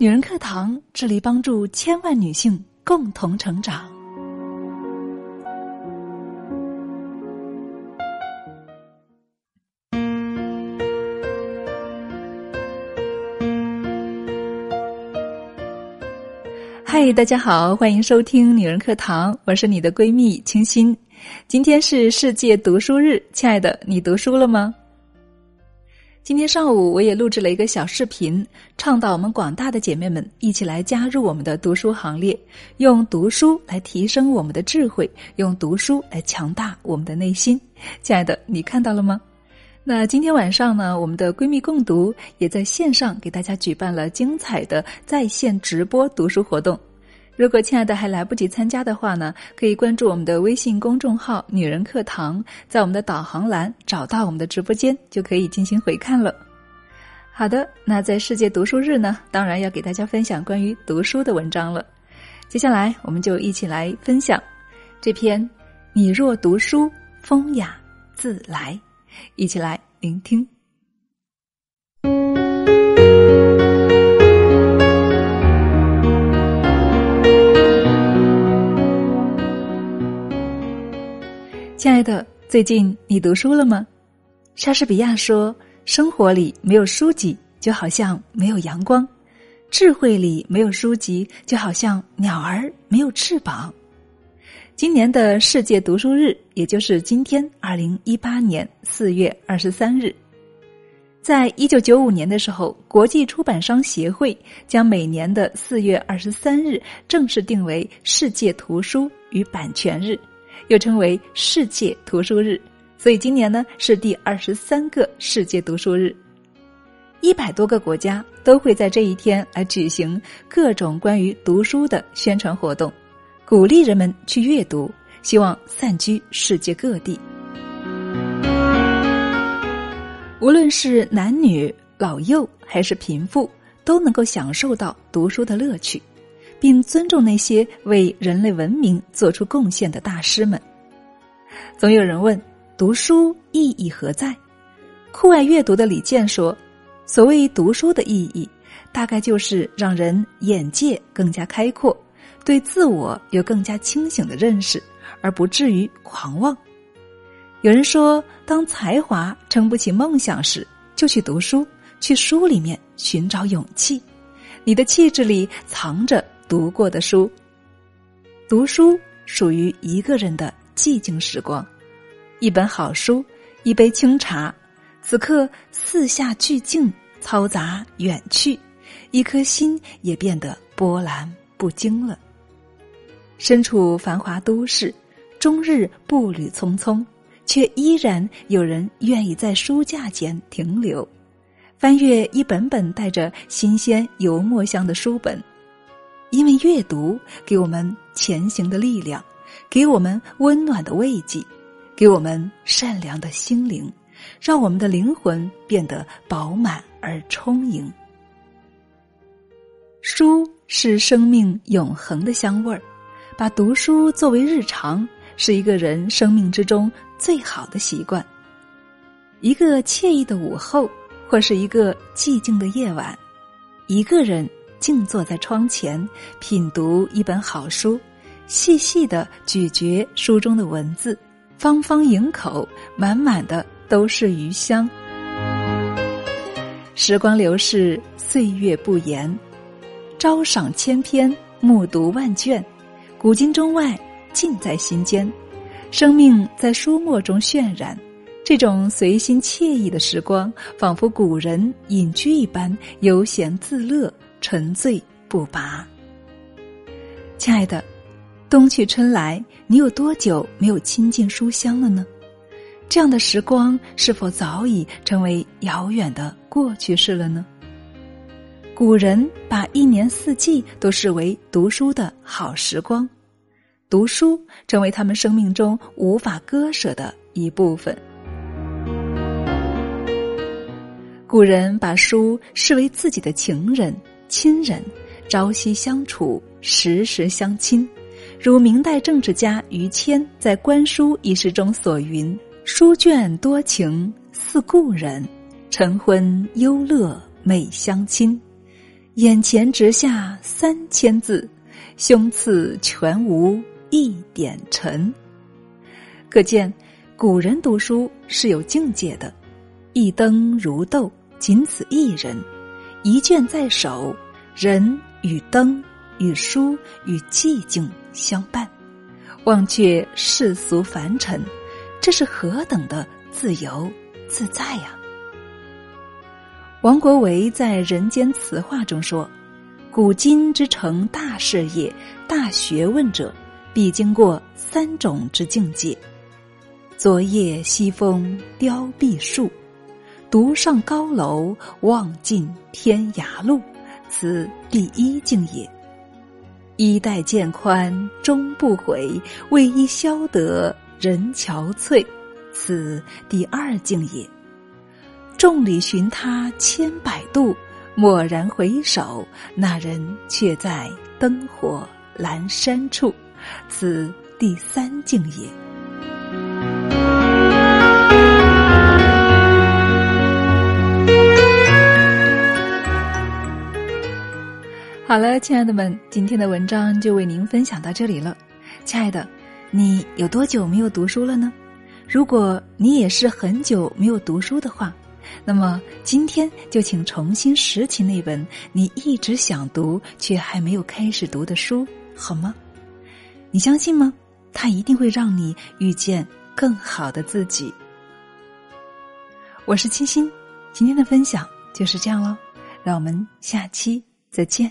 女人课堂致力帮助千万女性共同成长。嗨，大家好，欢迎收听女人课堂，我是你的闺蜜清新。今天是世界读书日，亲爱的，你读书了吗？今天上午我也录制了一个小视频，倡导我们广大的姐妹们一起来加入我们的读书行列，用读书来提升我们的智慧，用读书来强大我们的内心。亲爱的，你看到了吗？那今天晚上呢，我们的闺蜜共读也在线上给大家举办了精彩的在线直播读书活动。如果亲爱的还来不及参加的话呢，可以关注我们的微信公众号“女人课堂”，在我们的导航栏找到我们的直播间，就可以进行回看了。好的，那在世界读书日呢，当然要给大家分享关于读书的文章了。接下来，我们就一起来分享这篇《你若读书，风雅自来》，一起来聆听。爱的，最近你读书了吗？莎士比亚说：“生活里没有书籍，就好像没有阳光；智慧里没有书籍，就好像鸟儿没有翅膀。”今年的世界读书日，也就是今天，二零一八年四月二十三日，在一九九五年的时候，国际出版商协会将每年的四月二十三日正式定为世界图书与版权日。又称为世界图书日，所以今年呢是第二十三个世界读书日。一百多个国家都会在这一天来举行各种关于读书的宣传活动，鼓励人们去阅读，希望散居世界各地。无论是男女老幼还是贫富，都能够享受到读书的乐趣。并尊重那些为人类文明做出贡献的大师们。总有人问：读书意义何在？酷爱阅读的李健说：“所谓读书的意义，大概就是让人眼界更加开阔，对自我有更加清醒的认识，而不至于狂妄。”有人说：“当才华撑不起梦想时，就去读书，去书里面寻找勇气。你的气质里藏着。”读过的书，读书属于一个人的寂静时光。一本好书，一杯清茶，此刻四下俱静，嘈杂远去，一颗心也变得波澜不惊了。身处繁华都市，终日步履匆匆，却依然有人愿意在书架前停留，翻阅一本本带着新鲜油墨香的书本。因为阅读给我们前行的力量，给我们温暖的慰藉，给我们善良的心灵，让我们的灵魂变得饱满而充盈。书是生命永恒的香味儿，把读书作为日常，是一个人生命之中最好的习惯。一个惬意的午后，或是一个寂静的夜晚，一个人。静坐在窗前，品读一本好书，细细的咀嚼书中的文字，方方盈口，满满的都是余香。时光流逝，岁月不言，朝赏千篇，暮读万卷，古今中外尽在心间。生命在书墨中渲染，这种随心惬意的时光，仿佛古人隐居一般，悠闲自乐。沉醉不拔，亲爱的，冬去春来，你有多久没有亲近书香了呢？这样的时光是否早已成为遥远的过去式了呢？古人把一年四季都视为读书的好时光，读书成为他们生命中无法割舍的一部分。古人把书视为自己的情人。亲人，朝夕相处，时时相亲，如明代政治家于谦在《观书》一诗中所云：“书卷多情似故人，晨昏忧乐每相亲。眼前直下三千字，胸次全无一点尘。可见，古人读书是有境界的。一灯如豆，仅此一人；一卷在手，人与灯与书与寂静相伴。忘却世俗凡尘，这是何等的自由自在呀！王国维在《人间词话》中说：“古今之成大事业、大学问者，必经过三种之境界。昨夜西风凋碧树，独上高楼，望尽天涯路。此第一境也。衣带渐宽终不悔，为伊消得人憔悴。此第二境也。”众里寻他千百度，蓦然回首，那人却在灯火阑珊处。此第三境也。好了，亲爱的们，今天的文章就为您分享到这里了。亲爱的，你有多久没有读书了呢？如果你也是很久没有读书的话，那么今天就请重新拾起那本你一直想读却还没有开始读的书，好吗？你相信吗？它一定会让你遇见更好的自己。我是清新，今天的分享就是这样喽，让我们下期再见。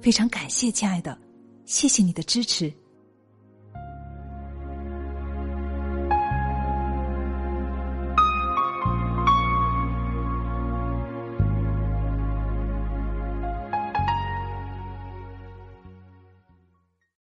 非常感谢，亲爱的，谢谢你的支持。